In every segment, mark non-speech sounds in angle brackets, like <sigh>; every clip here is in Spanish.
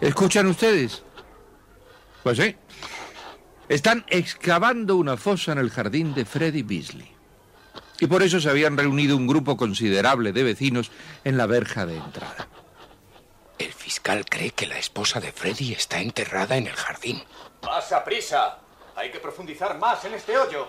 ¿Escuchan ustedes? Pues sí. Están excavando una fosa en el jardín de Freddy Beasley. Y por eso se habían reunido un grupo considerable de vecinos en la verja de entrada. El fiscal cree que la esposa de Freddy está enterrada en el jardín. ¡Pasa prisa! Hay que profundizar más en este hoyo.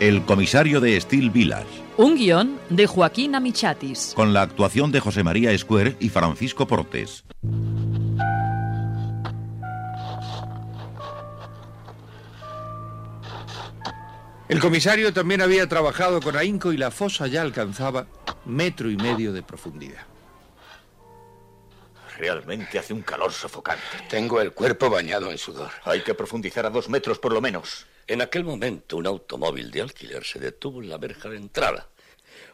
El comisario de Steel Village, Un guion de Joaquín Amichatis. con la actuación de José María Escuer y Francisco Portes. El comisario también había trabajado con ahínco y la fosa ya alcanzaba metro y medio de profundidad. Realmente hace un calor sofocante. Tengo el cuerpo bañado en sudor. Hay que profundizar a dos metros por lo menos. En aquel momento un automóvil de alquiler se detuvo en la verja de entrada.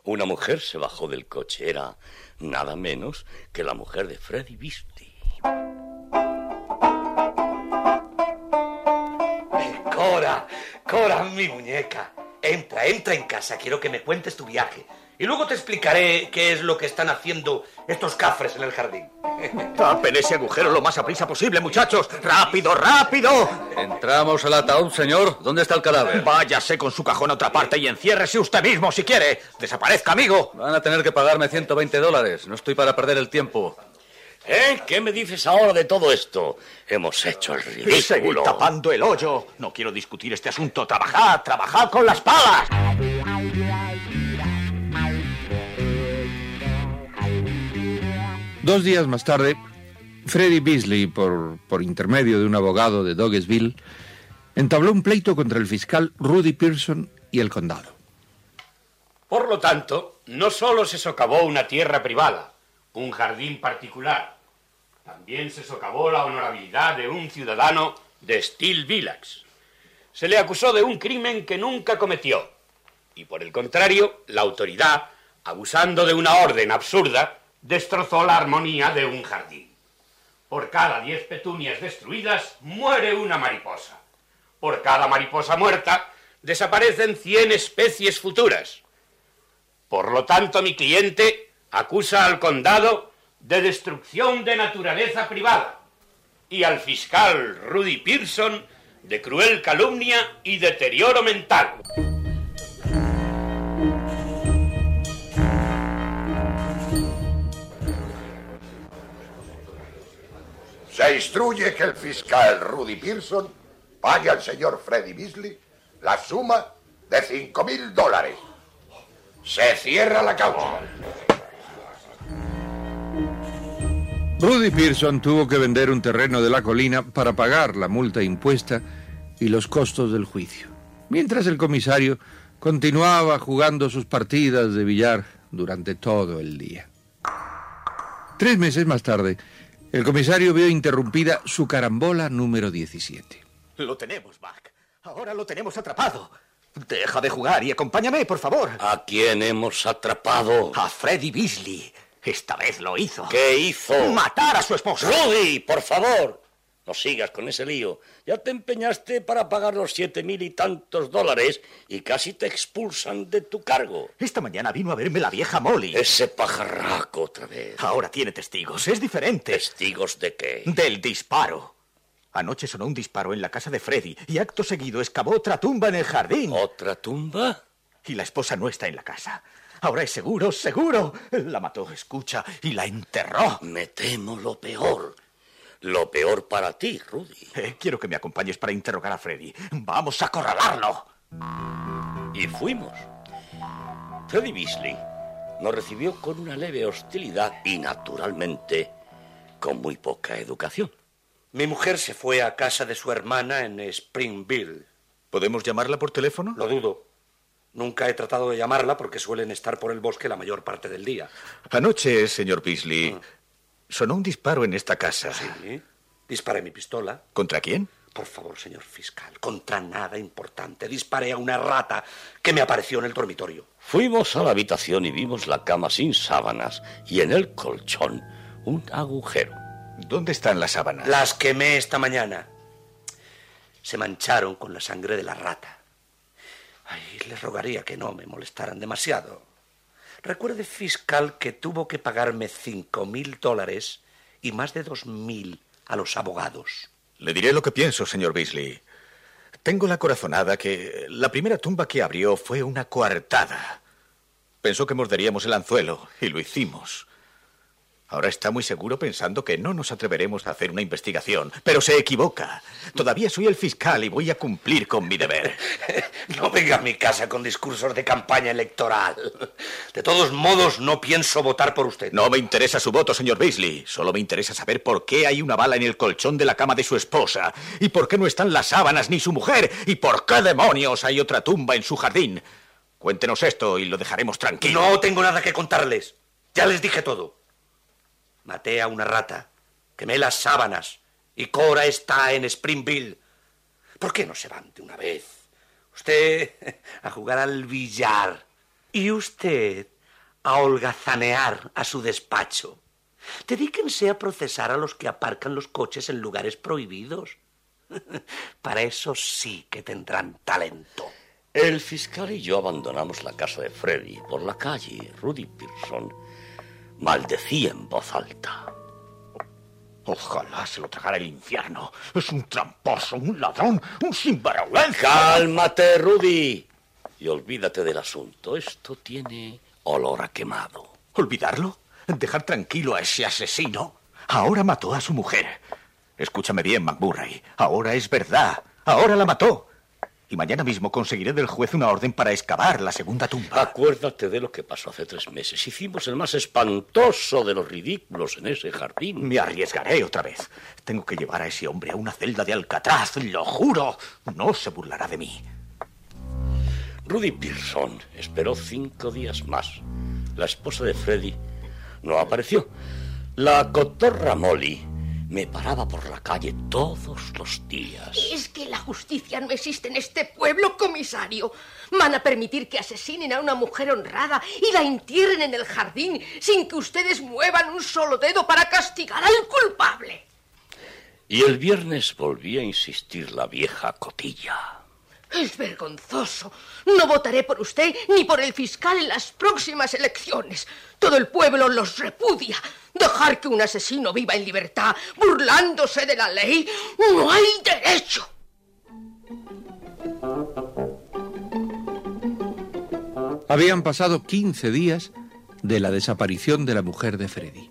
Una mujer se bajó del coche. Era nada menos que la mujer de Freddy Beasley. Cora, Cora, mi muñeca. Entra, entra en casa. Quiero que me cuentes tu viaje. Y luego te explicaré qué es lo que están haciendo estos cafres en el jardín. <laughs> Tapen ese agujero lo más a prisa posible, muchachos. ¡Rápido, rápido! Entramos al ataúd, señor. ¿Dónde está el cadáver? Váyase con su cajón a otra parte y enciérrese usted mismo si quiere. Desaparezca, amigo. Van a tener que pagarme 120 dólares. No estoy para perder el tiempo. ¿Eh? ¿Qué me dices ahora de todo esto? Hemos hecho el Y seguir ridículo. tapando el hoyo. No quiero discutir este asunto. Trabajad, trabajad con las palas. Dos días más tarde, Freddy Beasley, por, por intermedio de un abogado de Dogesville, entabló un pleito contra el fiscal Rudy Pearson y el condado. Por lo tanto, no solo se socavó una tierra privada, un jardín particular, también se socavó la honorabilidad de un ciudadano de Steel Village. Se le acusó de un crimen que nunca cometió. Y por el contrario, la autoridad, abusando de una orden absurda, destrozó la armonía de un jardín. Por cada diez petunias destruidas, muere una mariposa. Por cada mariposa muerta, desaparecen cien especies futuras. Por lo tanto, mi cliente acusa al condado de destrucción de naturaleza privada y al fiscal Rudy Pearson de cruel calumnia y deterioro mental. Se instruye que el fiscal Rudy Pearson pague al señor Freddy Beasley la suma de cinco mil dólares. Se cierra la causa. Rudy Pearson tuvo que vender un terreno de la colina para pagar la multa impuesta y los costos del juicio, mientras el comisario continuaba jugando sus partidas de billar durante todo el día. Tres meses más tarde, el comisario vio interrumpida su carambola número 17. Lo tenemos, Mac. Ahora lo tenemos atrapado. Deja de jugar y acompáñame, por favor. ¿A quién hemos atrapado? A Freddy Beasley. Esta vez lo hizo. ¿Qué hizo? Matar a su esposa. Rudy, por favor. No sigas con ese lío. Ya te empeñaste para pagar los siete mil y tantos dólares y casi te expulsan de tu cargo. Esta mañana vino a verme la vieja Molly. Ese pajarraco otra vez. Ahora tiene testigos. Es diferente. ¿Testigos de qué? Del disparo. Anoche sonó un disparo en la casa de Freddy y acto seguido excavó otra tumba en el jardín. ¿Otra tumba? Y la esposa no está en la casa. Ahora es seguro, seguro. La mató, escucha, y la enterró. Me temo lo peor. Lo peor para ti, Rudy. Eh, quiero que me acompañes para interrogar a Freddy. Vamos a acorralarlo. Y fuimos. Freddy Beasley nos recibió con una leve hostilidad y, naturalmente, con muy poca educación. Mi mujer se fue a casa de su hermana en Springville. ¿Podemos llamarla por teléfono? Lo dudo. Nunca he tratado de llamarla porque suelen estar por el bosque la mayor parte del día. Anoche, señor Beasley, sonó un disparo en esta casa. Sí. Disparé mi pistola. ¿Contra quién? Por favor, señor fiscal, contra nada importante. Disparé a una rata que me apareció en el dormitorio. Fuimos a la habitación y vimos la cama sin sábanas y en el colchón un agujero. ¿Dónde están las sábanas? Las quemé esta mañana. Se mancharon con la sangre de la rata. Ay, les rogaría que no me molestaran demasiado. Recuerde, fiscal, que tuvo que pagarme cinco mil dólares y más de dos mil a los abogados. Le diré lo que pienso, señor Beasley. Tengo la corazonada que la primera tumba que abrió fue una coartada. Pensó que morderíamos el anzuelo y lo hicimos. Ahora está muy seguro pensando que no nos atreveremos a hacer una investigación, pero se equivoca. Todavía soy el fiscal y voy a cumplir con mi deber. <laughs> No venga a mi casa con discursos de campaña electoral. De todos modos, no pienso votar por usted. No me interesa su voto, señor Beasley. Solo me interesa saber por qué hay una bala en el colchón de la cama de su esposa, y por qué no están las sábanas ni su mujer, y por qué demonios hay otra tumba en su jardín. Cuéntenos esto y lo dejaremos tranquilo. No tengo nada que contarles. Ya les dije todo. Maté a una rata, quemé las sábanas y Cora está en Springville. ¿Por qué no se van de una vez? Usted <laughs> a jugar al billar y usted a holgazanear a su despacho. Dedíquense a procesar a los que aparcan los coches en lugares prohibidos. <laughs> Para eso sí que tendrán talento. El fiscal y yo abandonamos la casa de Freddy por la calle Rudy Pearson maldecía en voz alta. Ojalá se lo tragara el infierno. Es un tramposo, un ladrón, un sinvergüenza. Cálmate, Rudy. Y olvídate del asunto. Esto tiene olor a quemado. ¿Olvidarlo? ¿Dejar tranquilo a ese asesino? Ahora mató a su mujer. Escúchame bien, McMurray. Ahora es verdad. Ahora la mató. Y mañana mismo conseguiré del juez una orden para excavar la segunda tumba. Acuérdate de lo que pasó hace tres meses. Hicimos el más espantoso de los ridículos en ese jardín. Me arriesgaré otra vez. Tengo que llevar a ese hombre a una celda de Alcatraz, lo juro. No se burlará de mí. Rudy Pearson esperó cinco días más. La esposa de Freddy no apareció. La cotorra Molly me paraba por la calle todos los días. Es que la justicia no existe en este pueblo, comisario. Van a permitir que asesinen a una mujer honrada y la entierren en el jardín sin que ustedes muevan un solo dedo para castigar al culpable. Y el viernes volví a insistir la vieja cotilla. Es vergonzoso. No votaré por usted ni por el fiscal en las próximas elecciones. Todo el pueblo los repudia. Dejar que un asesino viva en libertad, burlándose de la ley, no hay derecho. Habían pasado 15 días de la desaparición de la mujer de Freddy.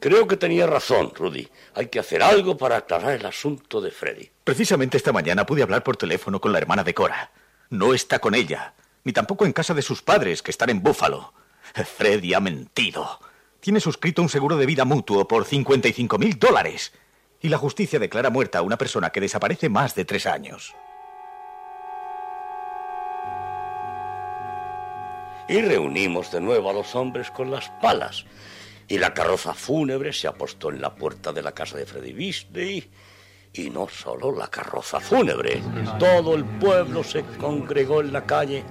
Creo que tenía razón, Rudy. Hay que hacer algo para aclarar el asunto de Freddy. Precisamente esta mañana pude hablar por teléfono con la hermana de Cora. No está con ella, ni tampoco en casa de sus padres, que están en Búfalo. Freddy ha mentido. Tiene suscrito un seguro de vida mutuo por 55 mil dólares. Y la justicia declara muerta a una persona que desaparece más de tres años. Y reunimos de nuevo a los hombres con las palas. Y la carroza fúnebre se apostó en la puerta de la casa de Freddy Beasley. Y no solo la carroza fúnebre, todo el pueblo se congregó en la calle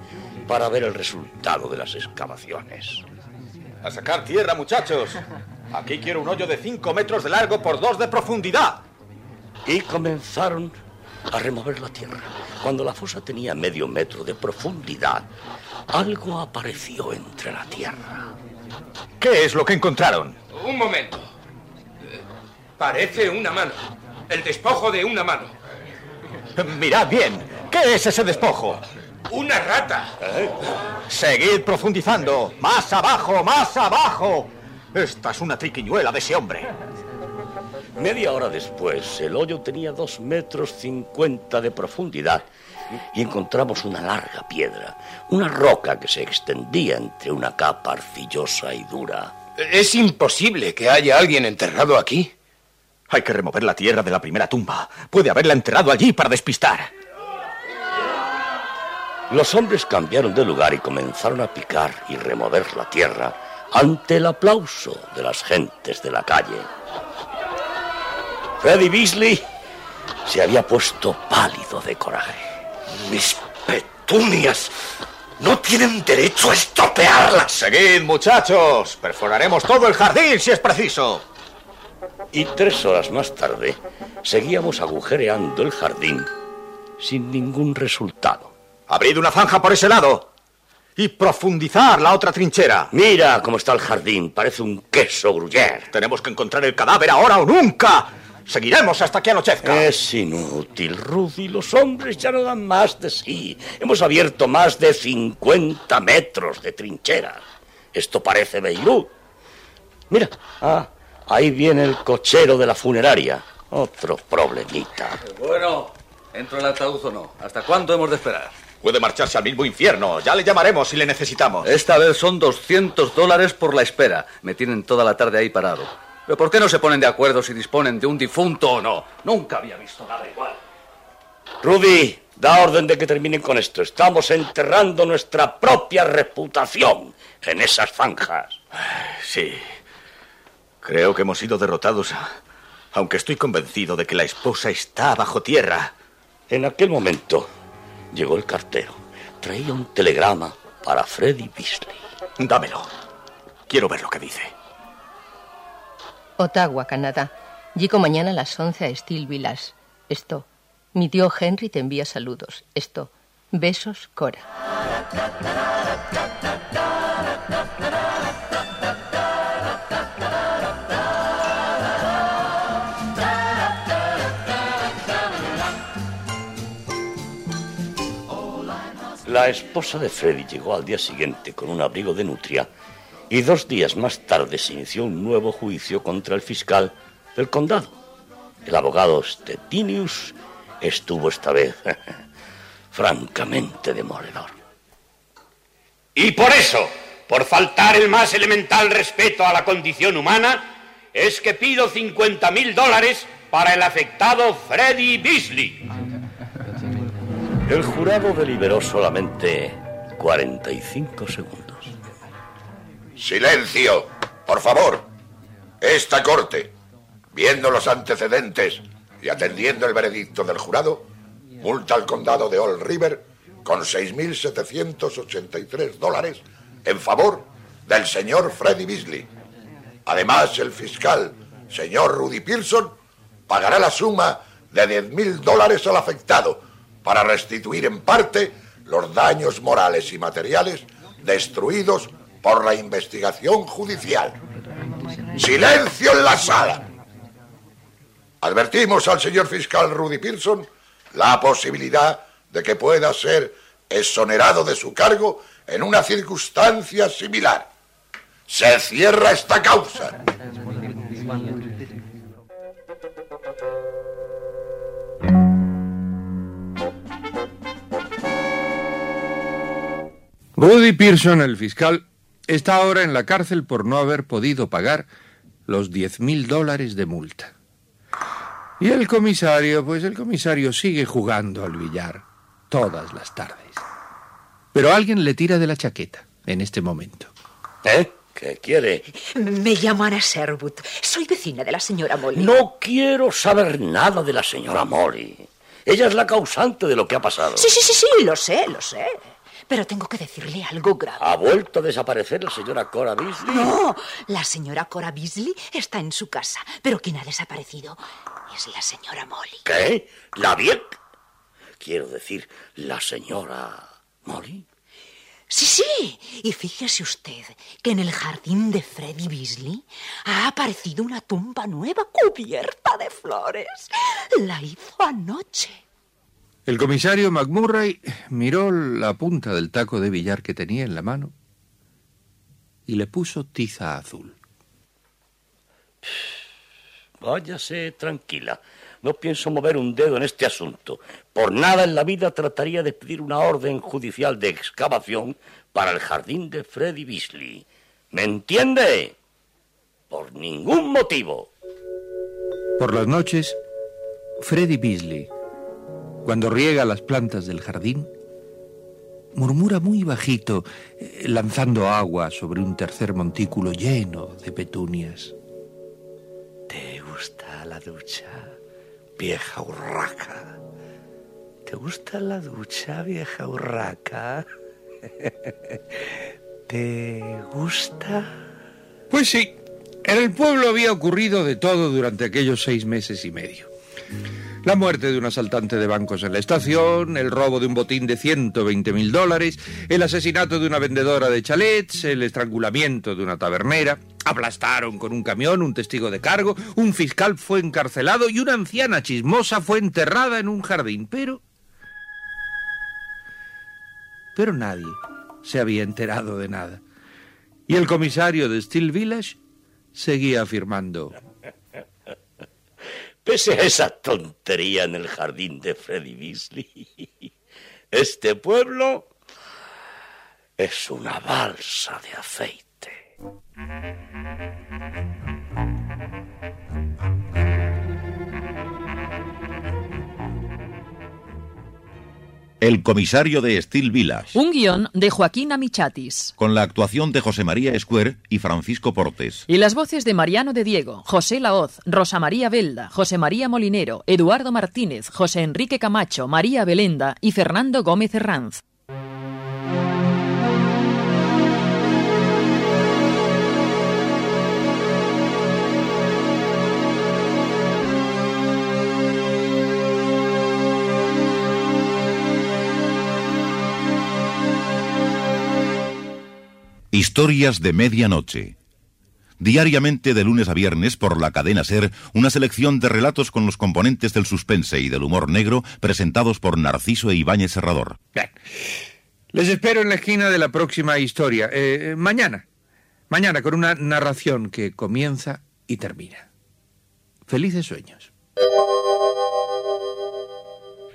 para ver el resultado de las excavaciones. A sacar tierra, muchachos. Aquí quiero un hoyo de cinco metros de largo por dos de profundidad. Y comenzaron a remover la tierra. Cuando la fosa tenía medio metro de profundidad, algo apareció entre la tierra. ¿Qué es lo que encontraron? Un momento. Parece una mano. El despojo de una mano. Mirad bien. ¿Qué es ese despojo? Una rata. Seguid profundizando. Más abajo, más abajo. Esta es una triquiñuela de ese hombre. Media hora después, el hoyo tenía dos metros cincuenta de profundidad y encontramos una larga piedra, una roca que se extendía entre una capa arcillosa y dura. Es imposible que haya alguien enterrado aquí. Hay que remover la tierra de la primera tumba. Puede haberla enterrado allí para despistar. Los hombres cambiaron de lugar y comenzaron a picar y remover la tierra ante el aplauso de las gentes de la calle. Freddy Beasley se había puesto pálido de coraje. Mis petunias no tienen derecho a estropearlas. Seguid, muchachos. Perforaremos todo el jardín si es preciso. Y tres horas más tarde, seguíamos agujereando el jardín sin ningún resultado. Abrid una zanja por ese lado y profundizar la otra trinchera. Mira cómo está el jardín, parece un queso gruyère. Tenemos que encontrar el cadáver ahora o nunca. Seguiremos hasta que anochezca. Es inútil, Rudy. Los hombres ya no dan más de sí. Hemos abierto más de 50 metros de trincheras. Esto parece Beirut. Mira, ah, ahí viene el cochero de la funeraria. Otro problemita. Bueno, ¿entro el ataúd o no? ¿Hasta cuándo hemos de esperar? Puede marcharse al mismo infierno. Ya le llamaremos si le necesitamos. Esta vez son 200 dólares por la espera. Me tienen toda la tarde ahí parado. ¿Pero por qué no se ponen de acuerdo si disponen de un difunto o no? Nunca había visto nada igual. Rudy, da orden de que terminen con esto. Estamos enterrando nuestra propia reputación en esas zanjas. Sí. Creo que hemos sido derrotados, aunque estoy convencido de que la esposa está bajo tierra. En aquel momento llegó el cartero. Traía un telegrama para Freddy Beasley. Dámelo. Quiero ver lo que dice. Ottawa, Canadá. Llego mañana a las 11 a Steel Village. Esto. Mi tío Henry te envía saludos. Esto. Besos, Cora. La esposa de Freddy llegó al día siguiente con un abrigo de nutria y dos días más tarde se inició un nuevo juicio contra el fiscal del condado. El abogado Stettinius estuvo esta vez <laughs> francamente demoledor. Y por eso, por faltar el más elemental respeto a la condición humana, es que pido 50 mil dólares para el afectado Freddy Beasley. El jurado deliberó solamente 45 segundos. Silencio, por favor. Esta corte, viendo los antecedentes y atendiendo el veredicto del jurado, multa al condado de Old River con 6.783 dólares en favor del señor Freddy Beasley. Además, el fiscal, señor Rudy Pearson, pagará la suma de 10.000 dólares al afectado para restituir en parte los daños morales y materiales destruidos por la investigación judicial. Silencio en la sala. Advertimos al señor fiscal Rudy Pearson la posibilidad de que pueda ser exonerado de su cargo en una circunstancia similar. Se cierra esta causa. Rudy Pearson, el fiscal, está ahora en la cárcel por no haber podido pagar los diez mil dólares de multa. Y el comisario, pues el comisario sigue jugando al billar todas las tardes. Pero alguien le tira de la chaqueta en este momento. ¿Eh? ¿Qué quiere? Me llamo Ana Sherwood. Soy vecina de la señora Molly. No quiero saber nada de la señora Molly. Ella es la causante de lo que ha pasado. Sí, sí, sí, sí, lo sé, lo sé. Pero tengo que decirle algo grave. ¿Ha vuelto a desaparecer la señora Cora Beasley? No, la señora Cora Beasley está en su casa, pero quien ha desaparecido es la señora Molly. ¿Qué? ¿La Vieck? Quiero decir, la señora Molly. Sí, sí. Y fíjese usted que en el jardín de Freddy Beasley ha aparecido una tumba nueva cubierta de flores. La hizo anoche. El comisario McMurray miró la punta del taco de billar que tenía en la mano y le puso tiza azul. Váyase tranquila. No pienso mover un dedo en este asunto. Por nada en la vida trataría de pedir una orden judicial de excavación para el jardín de Freddy Beasley. ¿Me entiende? Por ningún motivo. Por las noches, Freddy Beasley, cuando riega las plantas del jardín, murmura muy bajito, eh, lanzando agua sobre un tercer montículo lleno de petunias. ¿Te gusta la ducha, vieja urraca? ¿Te gusta la ducha, vieja urraca? <laughs> ¿Te gusta? Pues sí, en el pueblo había ocurrido de todo durante aquellos seis meses y medio. La muerte de un asaltante de bancos en la estación, el robo de un botín de 120 mil dólares, el asesinato de una vendedora de chalets, el estrangulamiento de una tabernera, aplastaron con un camión un testigo de cargo, un fiscal fue encarcelado y una anciana chismosa fue enterrada en un jardín, pero... Pero nadie se había enterado de nada. Y el comisario de Steel Village seguía afirmando... Pese a esa tontería en el jardín de Freddy Beasley, <laughs> este pueblo es una balsa de aceite. El comisario de Steel Village. Un guion de Joaquín Amichatis. Con la actuación de José María Square y Francisco Portes. Y las voces de Mariano de Diego, José Laoz, Rosa María Belda, José María Molinero, Eduardo Martínez, José Enrique Camacho, María Belenda y Fernando Gómez Herranz. Historias de Medianoche. Diariamente de lunes a viernes por la cadena Ser, una selección de relatos con los componentes del suspense y del humor negro presentados por Narciso e Ibáñez Serrador. Bien. Les espero en la esquina de la próxima historia. Eh, mañana. Mañana con una narración que comienza y termina. Felices sueños.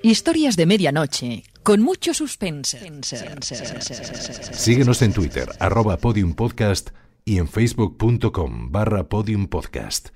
Historias de medianoche, con mucho suspense. Síguenos en Twitter, arroba podiumpodcast y en facebook.com barra podiumpodcast.